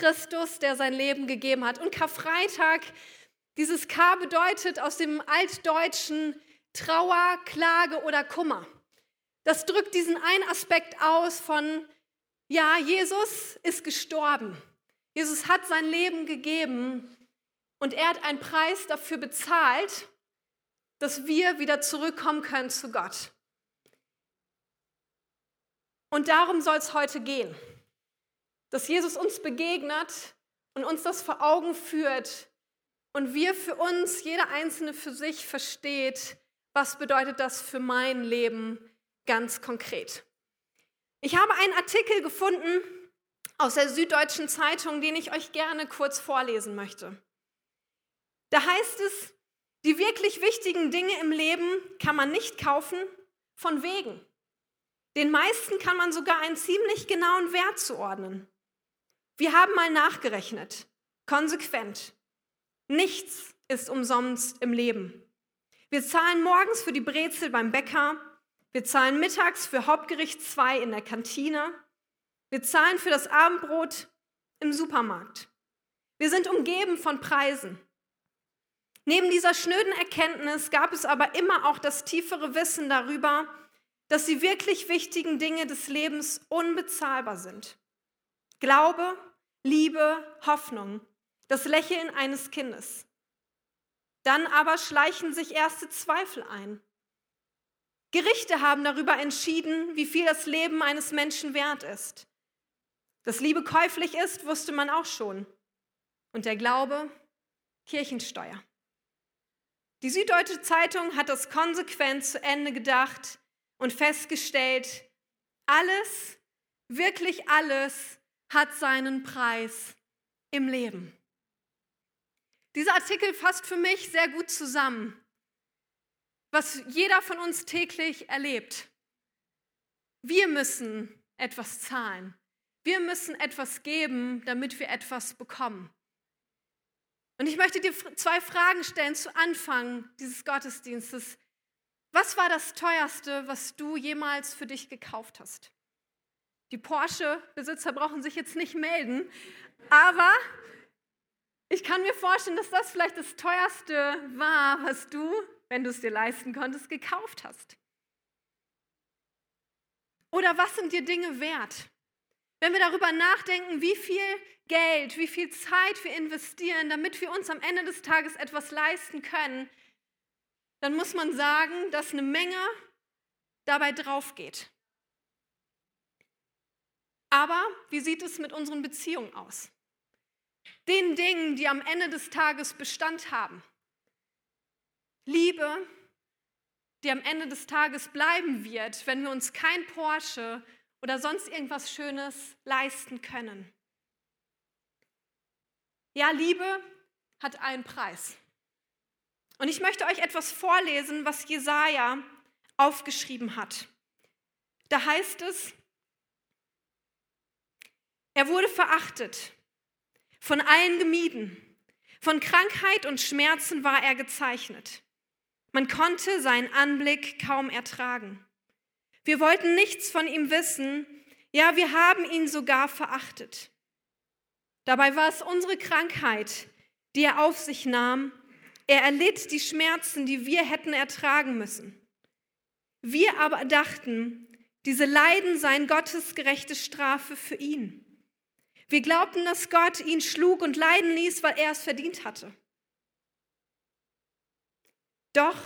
Christus, der sein Leben gegeben hat. Und Karfreitag, dieses K bedeutet aus dem Altdeutschen Trauer, Klage oder Kummer. Das drückt diesen einen Aspekt aus von, ja, Jesus ist gestorben. Jesus hat sein Leben gegeben und er hat einen Preis dafür bezahlt, dass wir wieder zurückkommen können zu Gott. Und darum soll es heute gehen, dass Jesus uns begegnet und uns das vor Augen führt und wir für uns, jeder Einzelne für sich versteht, was bedeutet das für mein Leben ganz konkret. Ich habe einen Artikel gefunden aus der Süddeutschen Zeitung, den ich euch gerne kurz vorlesen möchte. Da heißt es, die wirklich wichtigen Dinge im Leben kann man nicht kaufen, von wegen. Den meisten kann man sogar einen ziemlich genauen Wert zuordnen. Wir haben mal nachgerechnet, konsequent. Nichts ist umsonst im Leben. Wir zahlen morgens für die Brezel beim Bäcker, wir zahlen mittags für Hauptgericht 2 in der Kantine, wir zahlen für das Abendbrot im Supermarkt. Wir sind umgeben von Preisen. Neben dieser schnöden Erkenntnis gab es aber immer auch das tiefere Wissen darüber, dass die wirklich wichtigen Dinge des Lebens unbezahlbar sind. Glaube, Liebe, Hoffnung, das Lächeln eines Kindes. Dann aber schleichen sich erste Zweifel ein. Gerichte haben darüber entschieden, wie viel das Leben eines Menschen wert ist. Dass Liebe käuflich ist, wusste man auch schon. Und der Glaube Kirchensteuer. Die Süddeutsche Zeitung hat das konsequent zu Ende gedacht und festgestellt, alles, wirklich alles hat seinen Preis im Leben. Dieser Artikel fasst für mich sehr gut zusammen, was jeder von uns täglich erlebt. Wir müssen etwas zahlen. Wir müssen etwas geben, damit wir etwas bekommen. Und ich möchte dir zwei Fragen stellen zu Anfang dieses Gottesdienstes. Was war das teuerste, was du jemals für dich gekauft hast? Die Porsche-Besitzer brauchen sich jetzt nicht melden, aber ich kann mir vorstellen, dass das vielleicht das teuerste war, was du, wenn du es dir leisten konntest, gekauft hast. Oder was sind dir Dinge wert? Wenn wir darüber nachdenken, wie viel Geld, wie viel Zeit wir investieren, damit wir uns am Ende des Tages etwas leisten können, dann muss man sagen, dass eine Menge dabei drauf geht. Aber wie sieht es mit unseren Beziehungen aus? Den Dingen, die am Ende des Tages Bestand haben. Liebe, die am Ende des Tages bleiben wird, wenn wir uns kein Porsche oder sonst irgendwas Schönes leisten können. Ja, Liebe hat einen Preis. Und ich möchte euch etwas vorlesen, was Jesaja aufgeschrieben hat. Da heißt es, er wurde verachtet, von allen gemieden, von Krankheit und Schmerzen war er gezeichnet. Man konnte seinen Anblick kaum ertragen. Wir wollten nichts von ihm wissen, ja, wir haben ihn sogar verachtet. Dabei war es unsere Krankheit, die er auf sich nahm. Er erlitt die Schmerzen, die wir hätten ertragen müssen. Wir aber dachten, diese Leiden seien Gottes gerechte Strafe für ihn. Wir glaubten, dass Gott ihn schlug und leiden ließ, weil er es verdient hatte. Doch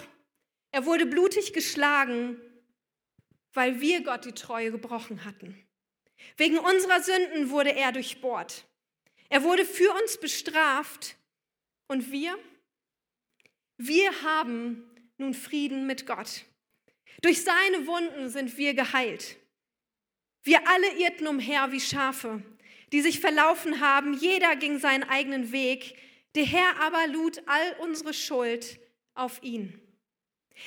er wurde blutig geschlagen weil wir Gott die Treue gebrochen hatten. Wegen unserer Sünden wurde er durchbohrt. Er wurde für uns bestraft und wir, wir haben nun Frieden mit Gott. Durch seine Wunden sind wir geheilt. Wir alle irrten umher wie Schafe, die sich verlaufen haben. Jeder ging seinen eigenen Weg. Der Herr aber lud all unsere Schuld auf ihn.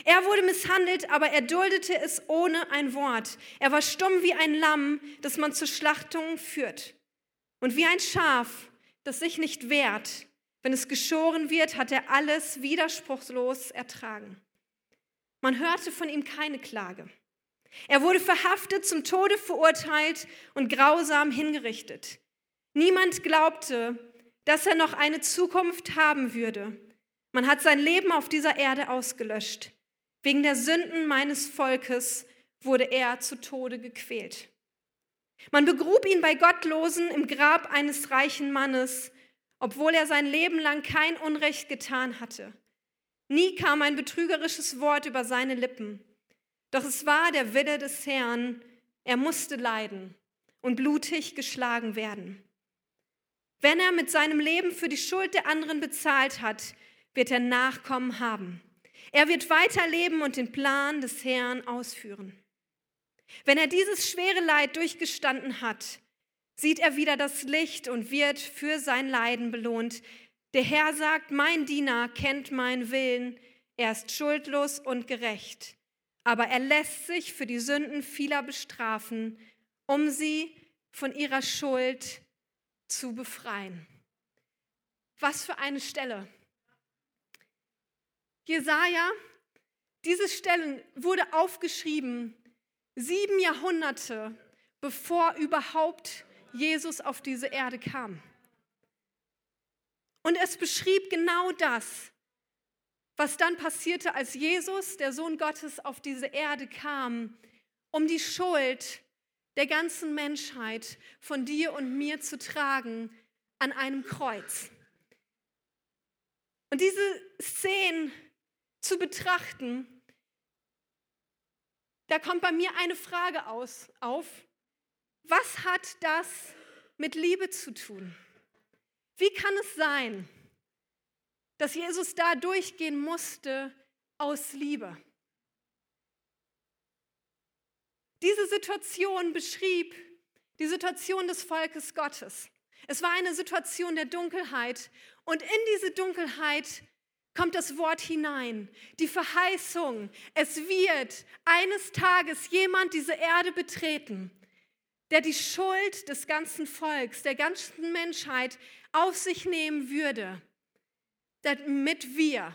Er wurde misshandelt, aber er duldete es ohne ein Wort. Er war stumm wie ein Lamm, das man zur Schlachtung führt. Und wie ein Schaf, das sich nicht wehrt. Wenn es geschoren wird, hat er alles widerspruchslos ertragen. Man hörte von ihm keine Klage. Er wurde verhaftet, zum Tode verurteilt und grausam hingerichtet. Niemand glaubte, dass er noch eine Zukunft haben würde. Man hat sein Leben auf dieser Erde ausgelöscht. Wegen der Sünden meines Volkes wurde er zu Tode gequält. Man begrub ihn bei Gottlosen im Grab eines reichen Mannes, obwohl er sein Leben lang kein Unrecht getan hatte. Nie kam ein betrügerisches Wort über seine Lippen. Doch es war der Wille des Herrn, er musste leiden und blutig geschlagen werden. Wenn er mit seinem Leben für die Schuld der anderen bezahlt hat, wird er Nachkommen haben. Er wird weiterleben und den Plan des Herrn ausführen. Wenn er dieses schwere Leid durchgestanden hat, sieht er wieder das Licht und wird für sein Leiden belohnt. Der Herr sagt, mein Diener kennt meinen Willen, er ist schuldlos und gerecht, aber er lässt sich für die Sünden vieler bestrafen, um sie von ihrer Schuld zu befreien. Was für eine Stelle. Jesaja, diese Stelle wurde aufgeschrieben sieben Jahrhunderte, bevor überhaupt Jesus auf diese Erde kam. Und es beschrieb genau das, was dann passierte, als Jesus, der Sohn Gottes, auf diese Erde kam, um die Schuld der ganzen Menschheit von dir und mir zu tragen an einem Kreuz. Und diese Szenen zu betrachten, da kommt bei mir eine Frage aus, auf. Was hat das mit Liebe zu tun? Wie kann es sein, dass Jesus da durchgehen musste aus Liebe? Diese Situation beschrieb die Situation des Volkes Gottes. Es war eine Situation der Dunkelheit und in diese Dunkelheit kommt das Wort hinein, die Verheißung, es wird eines Tages jemand diese Erde betreten, der die Schuld des ganzen Volks, der ganzen Menschheit auf sich nehmen würde, damit wir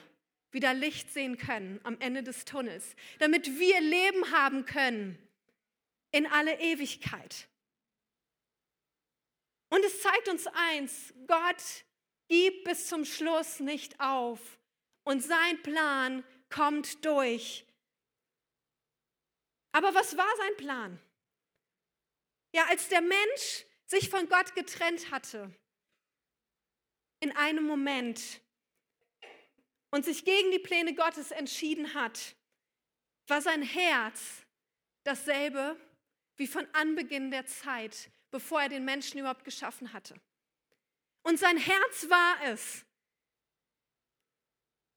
wieder Licht sehen können am Ende des Tunnels, damit wir Leben haben können in alle Ewigkeit. Und es zeigt uns eins, Gott gibt bis zum Schluss nicht auf und sein Plan kommt durch. Aber was war sein Plan? Ja, als der Mensch sich von Gott getrennt hatte, in einem Moment und sich gegen die Pläne Gottes entschieden hat, war sein Herz dasselbe wie von Anbeginn der Zeit, bevor er den Menschen überhaupt geschaffen hatte. Und sein Herz war es,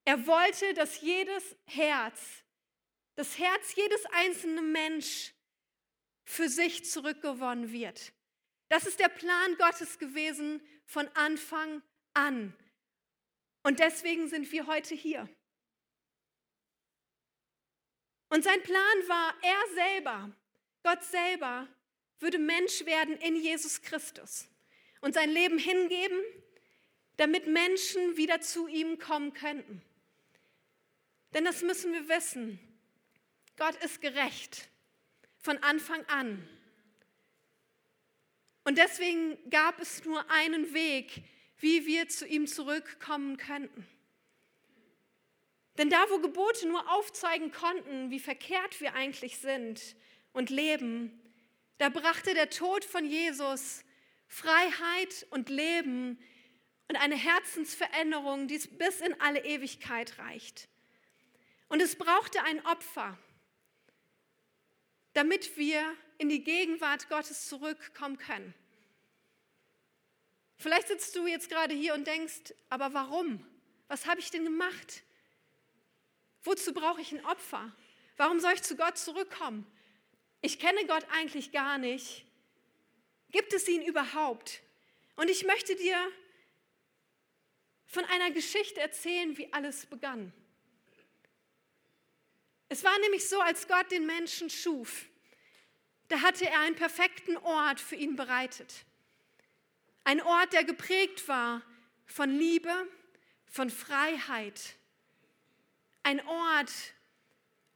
er wollte, dass jedes Herz, das Herz jedes einzelnen Mensch für sich zurückgewonnen wird. Das ist der Plan Gottes gewesen von Anfang an. Und deswegen sind wir heute hier. Und sein Plan war, er selber, Gott selber, würde Mensch werden in Jesus Christus und sein Leben hingeben, damit Menschen wieder zu ihm kommen könnten. Denn das müssen wir wissen. Gott ist gerecht von Anfang an. Und deswegen gab es nur einen Weg, wie wir zu ihm zurückkommen könnten. Denn da, wo Gebote nur aufzeigen konnten, wie verkehrt wir eigentlich sind und leben, da brachte der Tod von Jesus Freiheit und Leben und eine Herzensveränderung, die bis in alle Ewigkeit reicht. Und es brauchte ein Opfer, damit wir in die Gegenwart Gottes zurückkommen können. Vielleicht sitzt du jetzt gerade hier und denkst, aber warum? Was habe ich denn gemacht? Wozu brauche ich ein Opfer? Warum soll ich zu Gott zurückkommen? Ich kenne Gott eigentlich gar nicht. Gibt es ihn überhaupt? Und ich möchte dir von einer Geschichte erzählen, wie alles begann. Es war nämlich so, als Gott den Menschen schuf, da hatte er einen perfekten Ort für ihn bereitet. Ein Ort, der geprägt war von Liebe, von Freiheit. Ein Ort,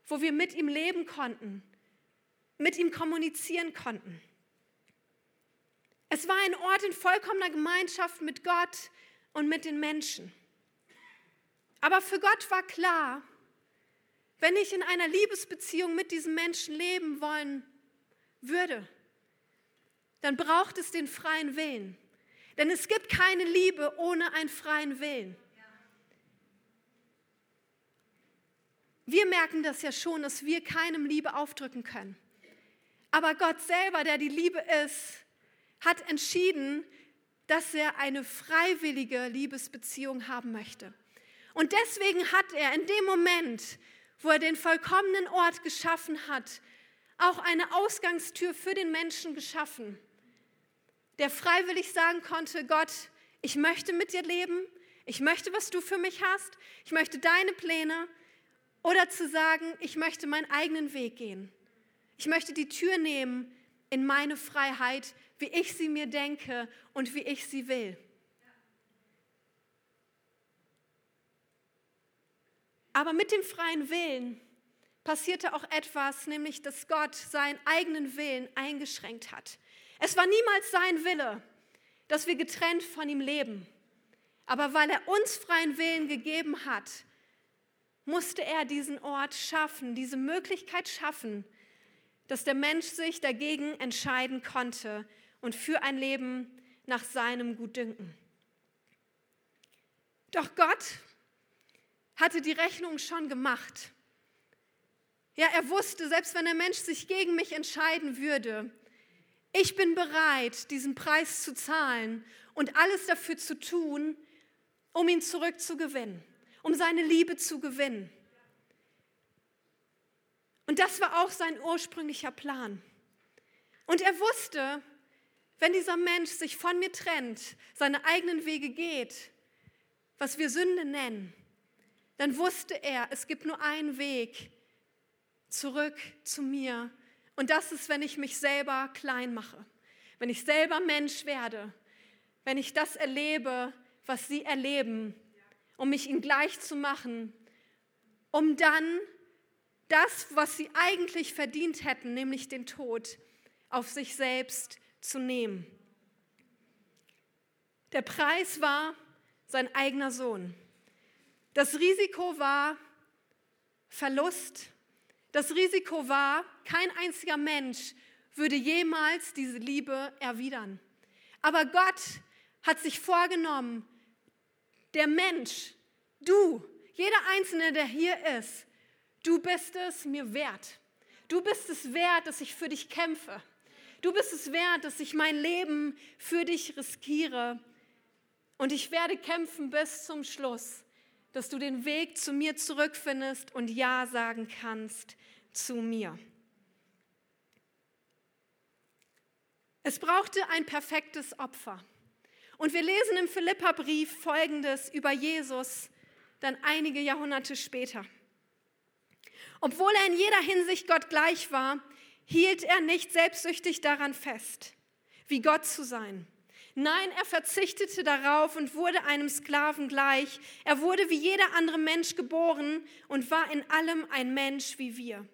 wo wir mit ihm leben konnten, mit ihm kommunizieren konnten. Es war ein Ort in vollkommener Gemeinschaft mit Gott und mit den Menschen. Aber für Gott war klar, wenn ich in einer Liebesbeziehung mit diesem Menschen leben wollen würde, dann braucht es den freien Willen. Denn es gibt keine Liebe ohne einen freien Willen. Wir merken das ja schon, dass wir keinem Liebe aufdrücken können. Aber Gott selber, der die Liebe ist, hat entschieden, dass er eine freiwillige Liebesbeziehung haben möchte. Und deswegen hat er in dem Moment, wo er den vollkommenen Ort geschaffen hat, auch eine Ausgangstür für den Menschen geschaffen, der freiwillig sagen konnte, Gott, ich möchte mit dir leben, ich möchte, was du für mich hast, ich möchte deine Pläne oder zu sagen, ich möchte meinen eigenen Weg gehen. Ich möchte die Tür nehmen in meine Freiheit, wie ich sie mir denke und wie ich sie will. Aber mit dem freien Willen passierte auch etwas, nämlich dass Gott seinen eigenen Willen eingeschränkt hat. Es war niemals sein Wille, dass wir getrennt von ihm leben. Aber weil er uns freien Willen gegeben hat, musste er diesen Ort schaffen, diese Möglichkeit schaffen, dass der Mensch sich dagegen entscheiden konnte und für ein Leben nach seinem Gutdünken. Doch Gott hatte die Rechnung schon gemacht. Ja, er wusste, selbst wenn der Mensch sich gegen mich entscheiden würde, ich bin bereit, diesen Preis zu zahlen und alles dafür zu tun, um ihn zurückzugewinnen, um seine Liebe zu gewinnen. Und das war auch sein ursprünglicher Plan. Und er wusste, wenn dieser Mensch sich von mir trennt, seine eigenen Wege geht, was wir Sünde nennen, dann wusste er, es gibt nur einen Weg zurück zu mir. Und das ist, wenn ich mich selber klein mache, wenn ich selber Mensch werde, wenn ich das erlebe, was sie erleben, um mich ihnen gleich zu machen, um dann das, was sie eigentlich verdient hätten, nämlich den Tod, auf sich selbst zu nehmen. Der Preis war sein eigener Sohn. Das Risiko war Verlust. Das Risiko war, kein einziger Mensch würde jemals diese Liebe erwidern. Aber Gott hat sich vorgenommen, der Mensch, du, jeder Einzelne, der hier ist, du bist es mir wert. Du bist es wert, dass ich für dich kämpfe. Du bist es wert, dass ich mein Leben für dich riskiere. Und ich werde kämpfen bis zum Schluss dass du den Weg zu mir zurückfindest und Ja sagen kannst zu mir. Es brauchte ein perfektes Opfer. Und wir lesen im Philipperbrief folgendes über Jesus dann einige Jahrhunderte später. Obwohl er in jeder Hinsicht Gott gleich war, hielt er nicht selbstsüchtig daran fest, wie Gott zu sein. Nein, er verzichtete darauf und wurde einem Sklaven gleich. Er wurde wie jeder andere Mensch geboren und war in allem ein Mensch wie wir.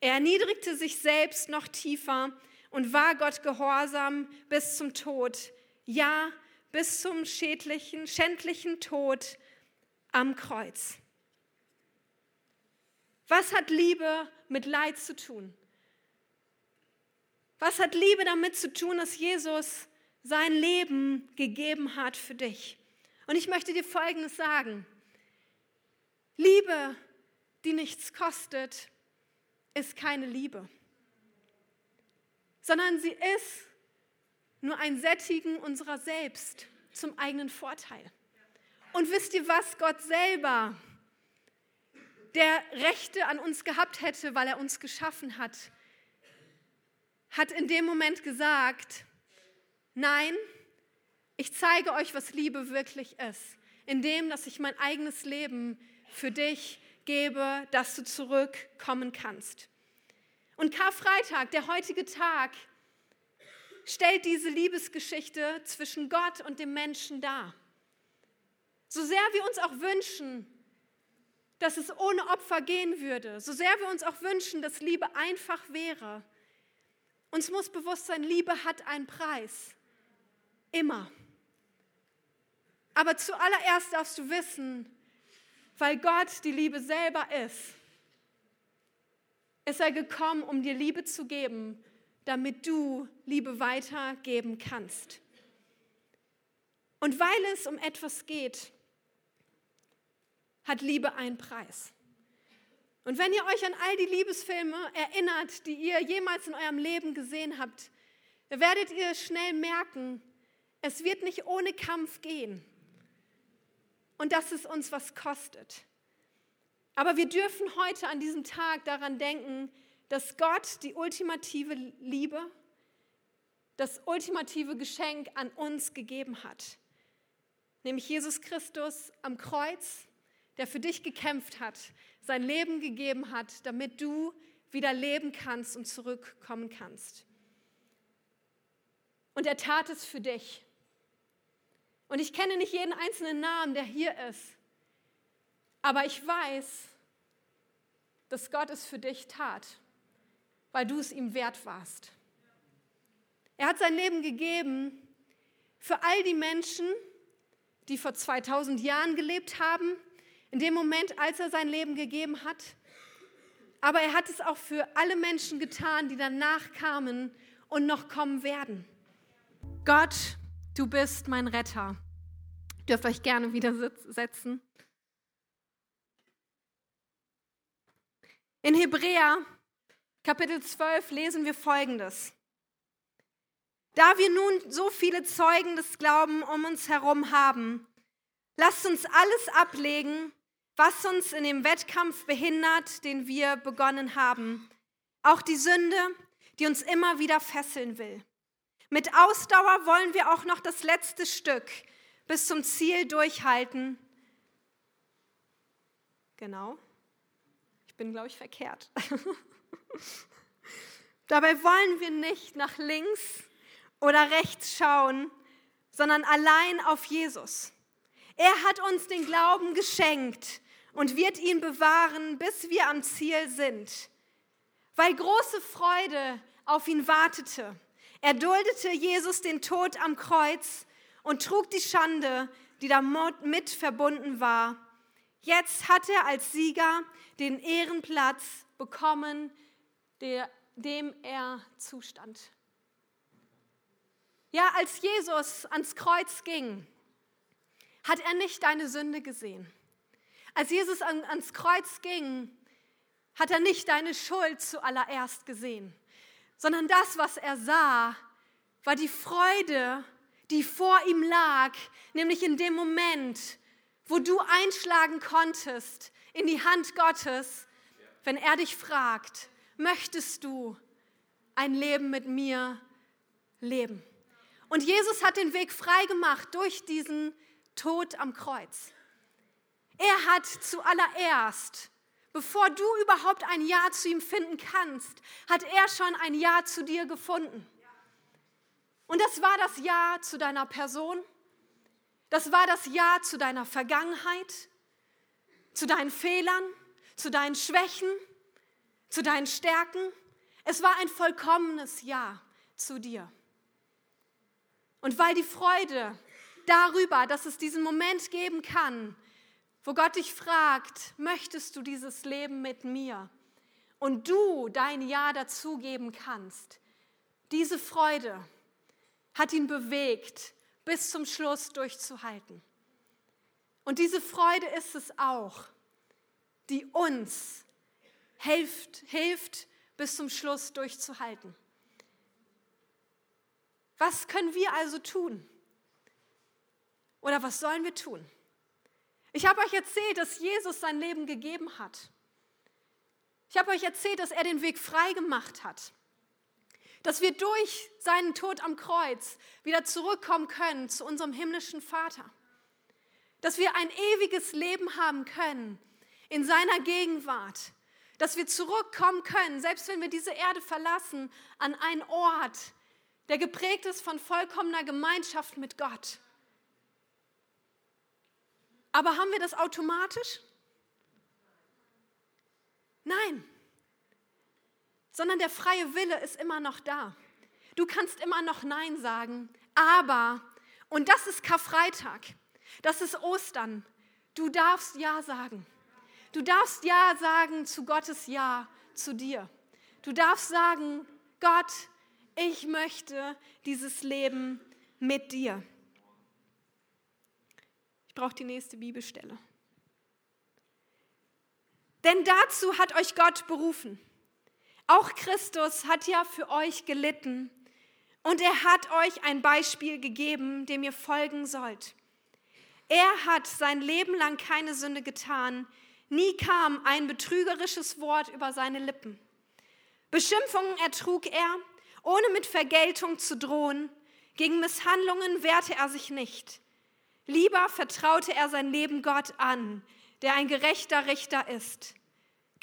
Er erniedrigte sich selbst noch tiefer und war Gott gehorsam bis zum Tod. Ja, bis zum schädlichen, schändlichen Tod am Kreuz. Was hat Liebe mit Leid zu tun? Was hat Liebe damit zu tun, dass Jesus sein Leben gegeben hat für dich. Und ich möchte dir Folgendes sagen. Liebe, die nichts kostet, ist keine Liebe, sondern sie ist nur ein Sättigen unserer selbst zum eigenen Vorteil. Und wisst ihr was, Gott selber, der Rechte an uns gehabt hätte, weil er uns geschaffen hat, hat in dem Moment gesagt, Nein, ich zeige euch, was Liebe wirklich ist, indem, dass ich mein eigenes Leben für dich gebe, dass du zurückkommen kannst. Und Karfreitag, der heutige Tag, stellt diese Liebesgeschichte zwischen Gott und dem Menschen dar. So sehr wir uns auch wünschen, dass es ohne Opfer gehen würde, so sehr wir uns auch wünschen, dass Liebe einfach wäre, uns muss bewusst sein, Liebe hat einen Preis. Immer. Aber zuallererst darfst du wissen, weil Gott die Liebe selber ist, ist er gekommen, um dir Liebe zu geben, damit du Liebe weitergeben kannst. Und weil es um etwas geht, hat Liebe einen Preis. Und wenn ihr euch an all die Liebesfilme erinnert, die ihr jemals in eurem Leben gesehen habt, werdet ihr schnell merken, es wird nicht ohne Kampf gehen. Und dass es uns was kostet. Aber wir dürfen heute an diesem Tag daran denken, dass Gott die ultimative Liebe, das ultimative Geschenk an uns gegeben hat. Nämlich Jesus Christus am Kreuz, der für dich gekämpft hat, sein Leben gegeben hat, damit du wieder leben kannst und zurückkommen kannst. Und er tat es für dich. Und ich kenne nicht jeden einzelnen Namen, der hier ist. Aber ich weiß, dass Gott es für dich tat, weil du es ihm wert warst. Er hat sein Leben gegeben für all die Menschen, die vor 2000 Jahren gelebt haben, in dem Moment, als er sein Leben gegeben hat. Aber er hat es auch für alle Menschen getan, die danach kamen und noch kommen werden. Gott, du bist mein Retter. Dürft euch gerne wieder setzen. In Hebräer Kapitel 12 lesen wir Folgendes. Da wir nun so viele Zeugen des Glaubens um uns herum haben, lasst uns alles ablegen, was uns in dem Wettkampf behindert, den wir begonnen haben. Auch die Sünde, die uns immer wieder fesseln will. Mit Ausdauer wollen wir auch noch das letzte Stück bis zum Ziel durchhalten. Genau. Bin, glaube ich, verkehrt. Dabei wollen wir nicht nach links oder rechts schauen, sondern allein auf Jesus. Er hat uns den Glauben geschenkt und wird ihn bewahren, bis wir am Ziel sind. Weil große Freude auf ihn wartete, erduldete Jesus den Tod am Kreuz und trug die Schande, die damit verbunden war. Jetzt hat er als Sieger den Ehrenplatz bekommen, der, dem er zustand. Ja, als Jesus ans Kreuz ging, hat er nicht deine Sünde gesehen. Als Jesus an, ans Kreuz ging, hat er nicht deine Schuld zuallererst gesehen, sondern das, was er sah, war die Freude, die vor ihm lag, nämlich in dem Moment, wo du einschlagen konntest in die Hand Gottes, wenn er dich fragt, möchtest du ein Leben mit mir leben? Und Jesus hat den Weg frei gemacht durch diesen Tod am Kreuz. Er hat zuallererst, bevor du überhaupt ein Ja zu ihm finden kannst, hat er schon ein Ja zu dir gefunden. Und das war das Ja zu deiner Person, das war das Ja zu deiner Vergangenheit, zu deinen Fehlern, zu deinen Schwächen, zu deinen Stärken. Es war ein vollkommenes Ja zu dir. Und weil die Freude darüber, dass es diesen Moment geben kann, wo Gott dich fragt, möchtest du dieses Leben mit mir? Und du dein Ja dazugeben kannst. Diese Freude hat ihn bewegt, bis zum Schluss durchzuhalten. Und diese Freude ist es auch, die uns hilft, hilft bis zum Schluss durchzuhalten. Was können wir also tun? Oder was sollen wir tun? Ich habe euch erzählt, dass Jesus sein Leben gegeben hat. Ich habe euch erzählt, dass er den Weg frei gemacht hat. Dass wir durch seinen Tod am Kreuz wieder zurückkommen können zu unserem himmlischen Vater. Dass wir ein ewiges Leben haben können in seiner Gegenwart. Dass wir zurückkommen können, selbst wenn wir diese Erde verlassen, an einen Ort, der geprägt ist von vollkommener Gemeinschaft mit Gott. Aber haben wir das automatisch? Nein. Sondern der freie Wille ist immer noch da. Du kannst immer noch Nein sagen, aber Und das ist Karfreitag. Das ist Ostern. Du darfst Ja sagen. Du darfst Ja sagen zu Gottes Ja zu dir. Du darfst sagen, Gott, ich möchte dieses Leben mit dir. Ich brauche die nächste Bibelstelle. Denn dazu hat euch Gott berufen. Auch Christus hat ja für euch gelitten und er hat euch ein Beispiel gegeben, dem ihr folgen sollt. Er hat sein Leben lang keine Sünde getan, nie kam ein betrügerisches Wort über seine Lippen. Beschimpfungen ertrug er, ohne mit Vergeltung zu drohen, gegen Misshandlungen wehrte er sich nicht. Lieber vertraute er sein Leben Gott an, der ein gerechter Richter ist.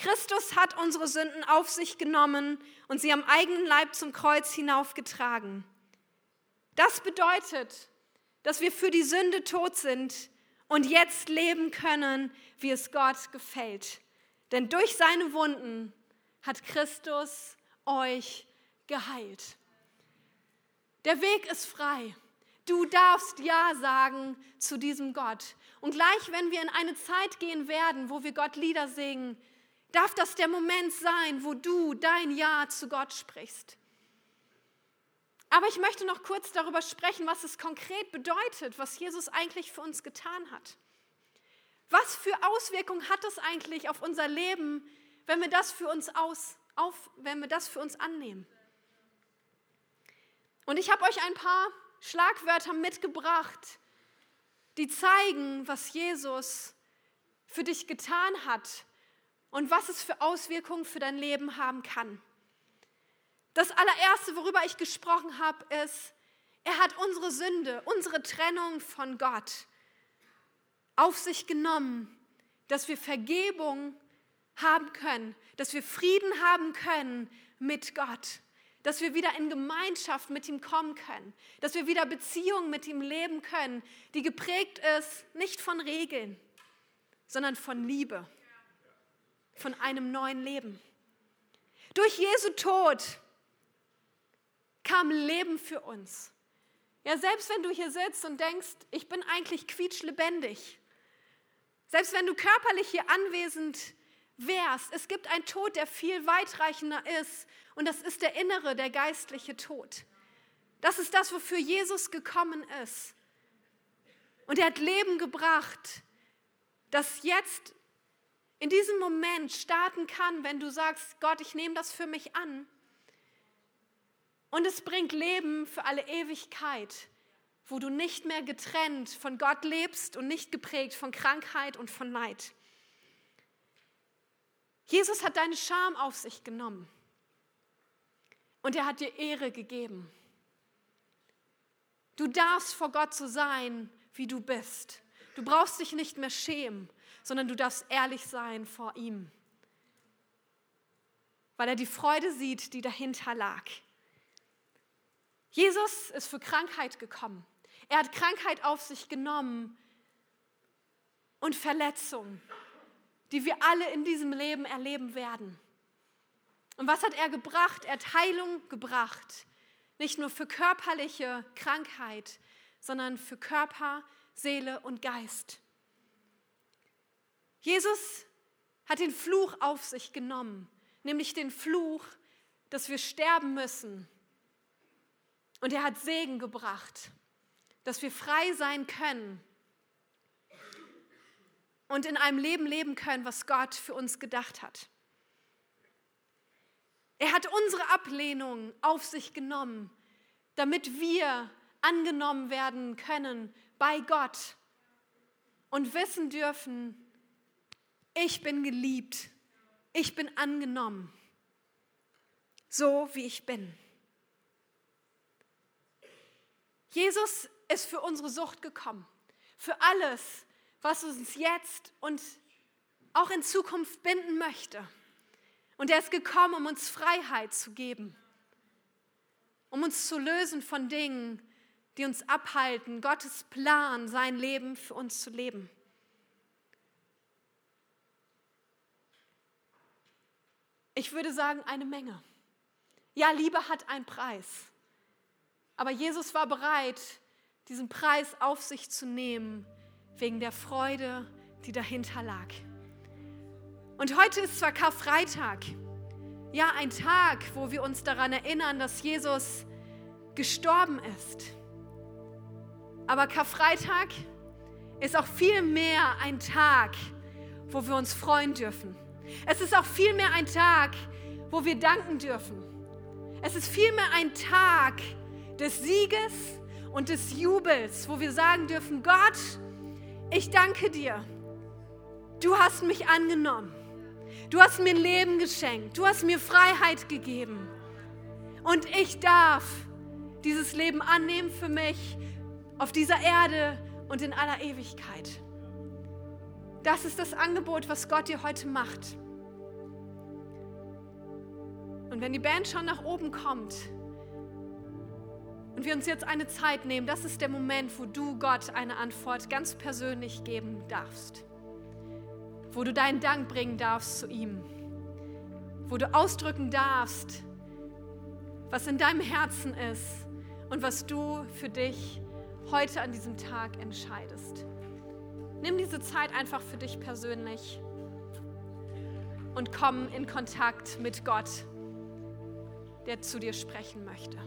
Christus hat unsere Sünden auf sich genommen und sie am eigenen Leib zum Kreuz hinaufgetragen. Das bedeutet, dass wir für die Sünde tot sind und jetzt leben können, wie es Gott gefällt. Denn durch seine Wunden hat Christus euch geheilt. Der Weg ist frei. Du darfst Ja sagen zu diesem Gott. Und gleich, wenn wir in eine Zeit gehen werden, wo wir Gott Lieder singen, darf das der Moment sein, wo du dein Ja zu Gott sprichst. Aber ich möchte noch kurz darüber sprechen, was es konkret bedeutet, was Jesus eigentlich für uns getan hat. Was für Auswirkungen hat es eigentlich auf unser Leben, wenn wir das für uns aus, auf, wenn wir das für uns annehmen? Und ich habe euch ein paar Schlagwörter mitgebracht, die zeigen, was Jesus für dich getan hat und was es für Auswirkungen für dein Leben haben kann. Das allererste, worüber ich gesprochen habe, ist, er hat unsere Sünde, unsere Trennung von Gott auf sich genommen, dass wir Vergebung haben können, dass wir Frieden haben können mit Gott, dass wir wieder in Gemeinschaft mit ihm kommen können, dass wir wieder Beziehungen mit ihm leben können, die geprägt ist nicht von Regeln, sondern von Liebe von einem neuen Leben. Durch Jesu Tod kam Leben für uns. Ja, selbst wenn du hier sitzt und denkst, ich bin eigentlich quietschlebendig, selbst wenn du körperlich hier anwesend wärst, es gibt einen Tod, der viel weitreichender ist und das ist der innere, der geistliche Tod. Das ist das, wofür Jesus gekommen ist. Und er hat Leben gebracht, das jetzt in diesem Moment starten kann, wenn du sagst, Gott, ich nehme das für mich an. Und es bringt Leben für alle Ewigkeit, wo du nicht mehr getrennt von Gott lebst und nicht geprägt von Krankheit und von Leid. Jesus hat deine Scham auf sich genommen und er hat dir Ehre gegeben. Du darfst vor Gott so sein, wie du bist. Du brauchst dich nicht mehr schämen sondern du darfst ehrlich sein vor ihm, weil er die Freude sieht, die dahinter lag. Jesus ist für Krankheit gekommen. Er hat Krankheit auf sich genommen und Verletzungen, die wir alle in diesem Leben erleben werden. Und was hat er gebracht? Er hat Heilung gebracht. Nicht nur für körperliche Krankheit, sondern für Körper, Seele und Geist. Jesus hat den Fluch auf sich genommen, nämlich den Fluch, dass wir sterben müssen. Und er hat Segen gebracht, dass wir frei sein können und in einem Leben leben können, was Gott für uns gedacht hat. Er hat unsere Ablehnung auf sich genommen, damit wir angenommen werden können bei Gott und wissen dürfen, ich bin geliebt, ich bin angenommen, so wie ich bin. Jesus ist für unsere Sucht gekommen, für alles, was uns jetzt und auch in Zukunft binden möchte. Und er ist gekommen, um uns Freiheit zu geben, um uns zu lösen von Dingen, die uns abhalten, Gottes Plan, sein Leben für uns zu leben. Ich würde sagen, eine Menge. Ja, Liebe hat einen Preis. Aber Jesus war bereit, diesen Preis auf sich zu nehmen, wegen der Freude, die dahinter lag. Und heute ist zwar Karfreitag, ja ein Tag, wo wir uns daran erinnern, dass Jesus gestorben ist. Aber Karfreitag ist auch viel mehr ein Tag, wo wir uns freuen dürfen. Es ist auch viel mehr ein Tag, wo wir danken dürfen. Es ist vielmehr ein Tag des Sieges und des Jubels, wo wir sagen dürfen, Gott, ich danke dir. Du hast mich angenommen. Du hast mir ein Leben geschenkt. Du hast mir Freiheit gegeben. Und ich darf dieses Leben annehmen für mich auf dieser Erde und in aller Ewigkeit. Das ist das Angebot, was Gott dir heute macht. Und wenn die Band schon nach oben kommt und wir uns jetzt eine Zeit nehmen, das ist der Moment, wo du Gott eine Antwort ganz persönlich geben darfst. Wo du deinen Dank bringen darfst zu ihm. Wo du ausdrücken darfst, was in deinem Herzen ist und was du für dich heute an diesem Tag entscheidest. Nimm diese Zeit einfach für dich persönlich und komm in Kontakt mit Gott der zu dir sprechen möchte.